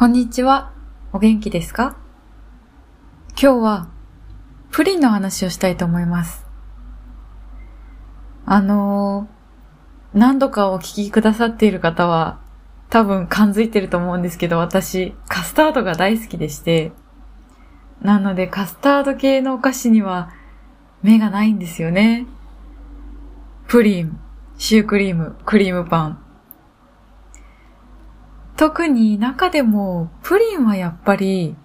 こんにちは。お元気ですか？今日はプリンの話をしたいと思います。あのー、何度かお聞きくださっている方は多分感づいてると思うんですけど、私カスタードが大好きでして、なのでカスタード系のお菓子には目がないんですよね。プリン、シュークリーム、クリームパン。特に中でもプリンはやっぱり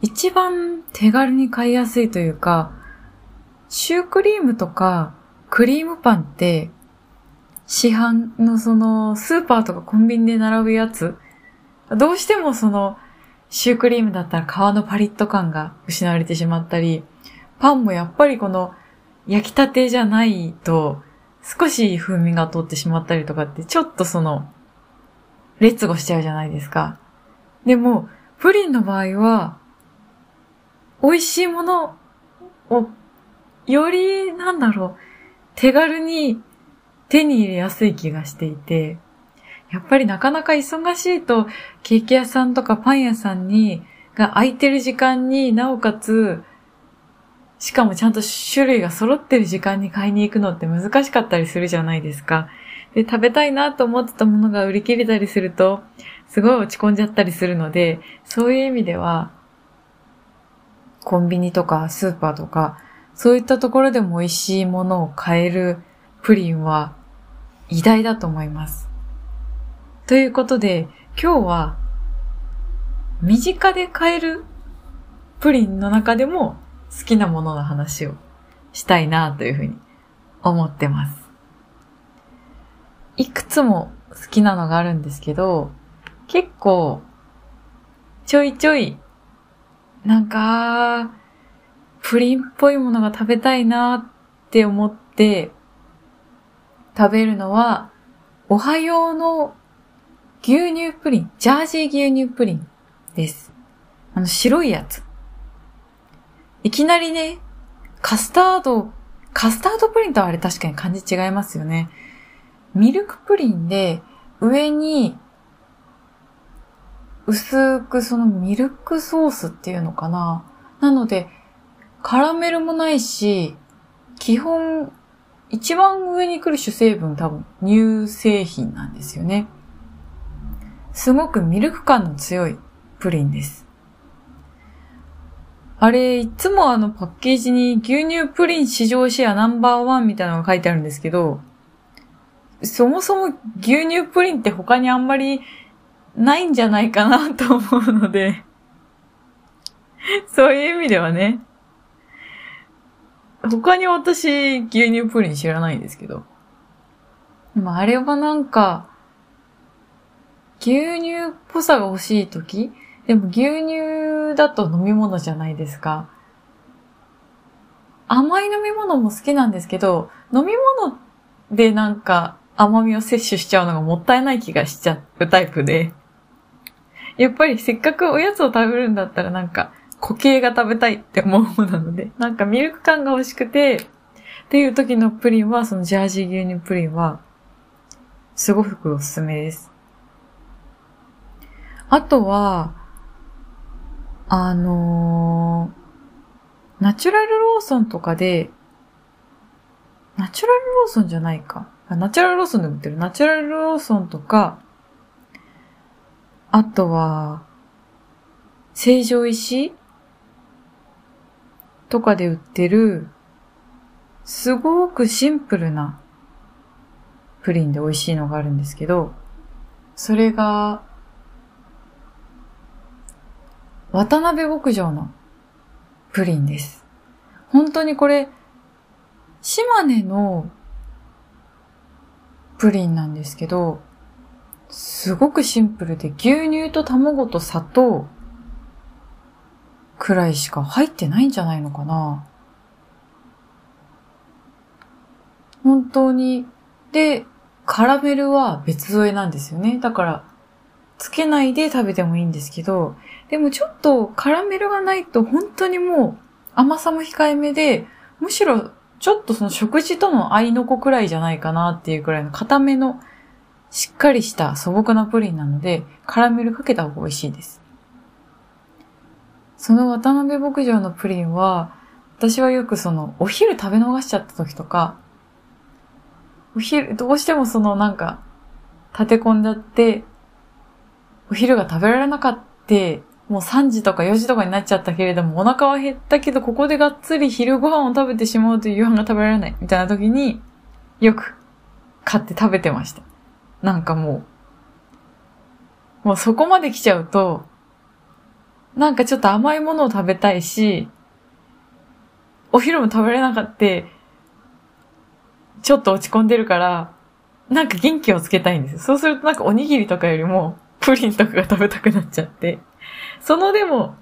一番手軽に買いやすいというか、シュークリームとかクリームパンって市販のそのスーパーとかコンビニで並ぶやつ、どうしてもそのシュークリームだったら皮のパリッと感が失われてしまったり、パンもやっぱりこの焼きたてじゃないと少し風味が通ってしまったりとかってちょっとその劣後しちゃうじゃないですか。でも、プリンの場合は、美味しいものを、より、なんだろう、手軽に手に入れやすい気がしていて、やっぱりなかなか忙しいと、ケーキ屋さんとかパン屋さんに、が空いてる時間になおかつ、しかもちゃんと種類が揃ってる時間に買いに行くのって難しかったりするじゃないですか。で、食べたいなと思ってたものが売り切れたりすると、すごい落ち込んじゃったりするので、そういう意味では、コンビニとかスーパーとか、そういったところでも美味しいものを買えるプリンは偉大だと思います。ということで、今日は身近で買えるプリンの中でも好きなものの話をしたいなというふうに思ってます。いくつも好きなのがあるんですけど、結構、ちょいちょい、なんか、プリンっぽいものが食べたいなって思って、食べるのは、おはようの牛乳プリン、ジャージー牛乳プリンです。あの白いやつ。いきなりね、カスタード、カスタードプリンとはあれ確かに感じ違いますよね。ミルクプリンで上に薄くそのミルクソースっていうのかな。なので、カラメルもないし、基本、一番上に来る主成分多分乳製品なんですよね。すごくミルク感の強いプリンです。あれ、いつもあのパッケージに牛乳プリン市場シェアナンバーワンみたいなのが書いてあるんですけど、そもそも牛乳プリンって他にあんまりないんじゃないかなと思うのでそういう意味ではね、他に私牛乳プリン知らないんですけど。でもあれはなんか、牛乳っぽさが欲しいときでも牛乳だと飲み物じゃないですか。甘い飲み物も好きなんですけど、飲み物でなんか甘みを摂取しちゃうのがもったいない気がしちゃうタイプで。やっぱりせっかくおやつを食べるんだったらなんか固形が食べたいって思うものなので、なんかミルク感が欲しくて、っていう時のプリンは、そのジャージー牛乳プリンは、すごくおすすめです。あとは、あのー、ナチュラルローソンとかで、ナチュラルローソンじゃないか。ナチュラルローソンで売ってる。ナチュラルローソンとか、あとは、成城石とかで売ってる、すごくシンプルなプリンで美味しいのがあるんですけど、それが、渡辺牧場のプリンです。本当にこれ、島根のプリンなんですけど、すごくシンプルで牛乳と卵と砂糖くらいしか入ってないんじゃないのかな。本当に。で、カラメルは別添えなんですよね。だから、つけないで食べてもいいんですけど、でもちょっとカラメルがないと本当にもう甘さも控えめで、むしろちょっとその食事との合いの子くらいじゃないかなっていうくらいの固めのしっかりした素朴なプリンなので、カラメルかけた方が美味しいです。その渡辺牧場のプリンは、私はよくその、お昼食べ逃しちゃった時とか、お昼、どうしてもそのなんか、立て込んじゃって、お昼が食べられなかった、もう3時とか4時とかになっちゃったけれども、お腹は減ったけど、ここでがっつり昼ご飯を食べてしまうと夕飯が食べられない、みたいな時に、よく買って食べてました。なんかもう、もうそこまで来ちゃうと、なんかちょっと甘いものを食べたいし、お昼も食べれなかった、ちょっと落ち込んでるから、なんか元気をつけたいんです。そうするとなんかおにぎりとかよりも、プリンとかが食べたくなっちゃって。そのでも、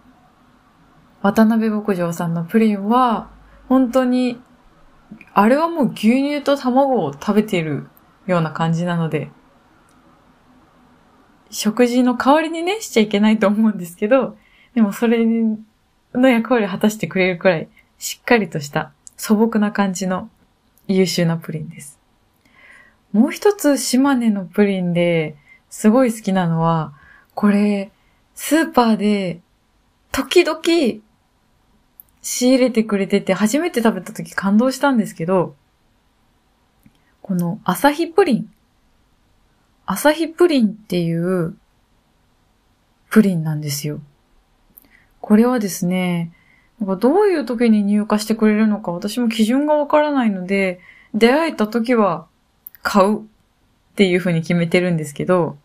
渡辺牧場さんのプリンは、本当に、あれはもう牛乳と卵を食べているような感じなので、食事の代わりにね、しちゃいけないと思うんですけど、でもそれの役割を果たしてくれるくらい、しっかりとした素朴な感じの優秀なプリンです。もう一つ島根のプリンですごい好きなのは、これ、スーパーで時々仕入れてくれてて、初めて食べた時感動したんですけど、このアサヒプリン。アサヒプリンっていうプリンなんですよ。これはですね、なんかどういう時に入荷してくれるのか私も基準がわからないので、出会えた時は買うっていう風に決めてるんですけど、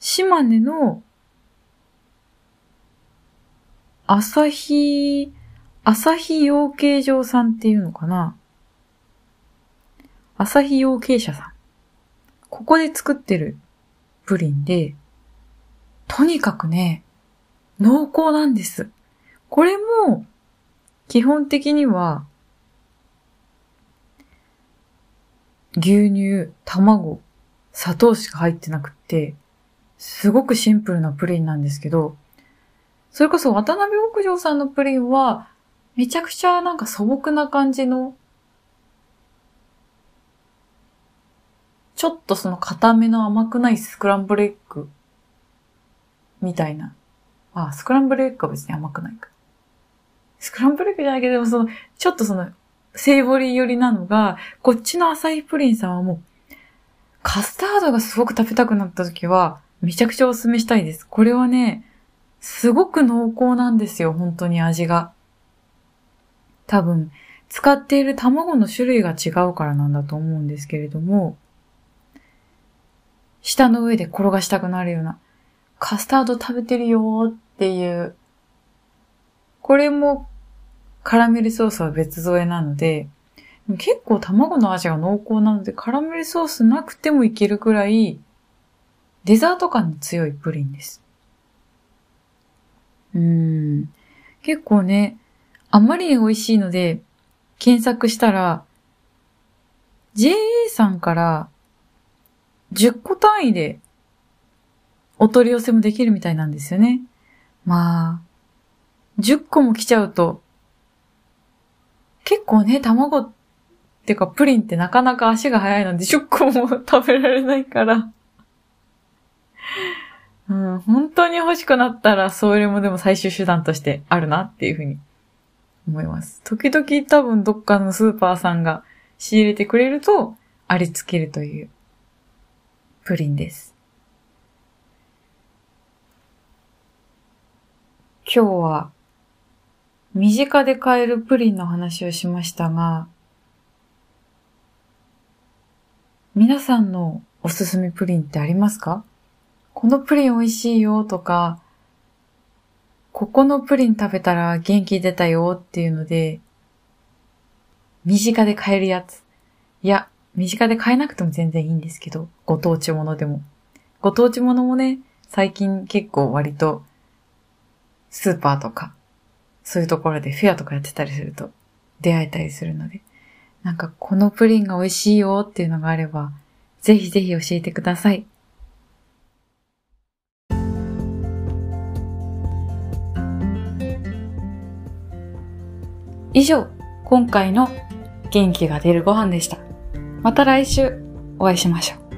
島根の朝日、朝日養鶏場さんっていうのかな朝日養鶏舎さん。ここで作ってるプリンで、とにかくね、濃厚なんです。これも、基本的には、牛乳、卵、砂糖しか入ってなくって、すごくシンプルなプリンなんですけど、それこそ渡辺牧場さんのプリンは、めちゃくちゃなんか素朴な感じの、ちょっとその固めの甘くないスクランブルエッグみたいな。あ、スクランブルエッグは別に甘くないか。スクランブルエッグじゃないけど、その、ちょっとその、セイボリー寄りなのが、こっちのアサイプリンさんはもう、カスタードがすごく食べたくなった時は、めちゃくちゃおすすめしたいです。これはね、すごく濃厚なんですよ、本当に味が。多分、使っている卵の種類が違うからなんだと思うんですけれども、舌の上で転がしたくなるような、カスタード食べてるよっていう、これもカラメルソースは別添えなので、結構卵の味が濃厚なので、カラメルソースなくてもいけるくらい、デザート感の強いプリンです。うん。結構ね、あまりに美味しいので、検索したら、JA さんから10個単位でお取り寄せもできるみたいなんですよね。まあ、10個も来ちゃうと、結構ね、卵ってかプリンってなかなか足が早いので10個も食べられないからうん、本当に欲しくなったら、それもでも最終手段としてあるなっていうふうに思います。時々多分どっかのスーパーさんが仕入れてくれると、ありつけるというプリンです。今日は身近で買えるプリンの話をしましたが、皆さんのおすすめプリンってありますか？このプリン美味しいよとか、ここのプリン食べたら元気出たよっていうので、身近で買えるやつ。いや、身近で買えなくても全然いいんですけど、ご当地ものでも。ご当地ものもね、最近結構割と、スーパーとか、そういうところでフェアとかやってたりすると出会えたりするので、なんかこのプリンが美味しいよっていうのがあれば、ぜひぜひ教えてください。以上、今回の元気が出るご飯でした。また来週お会いしましょう。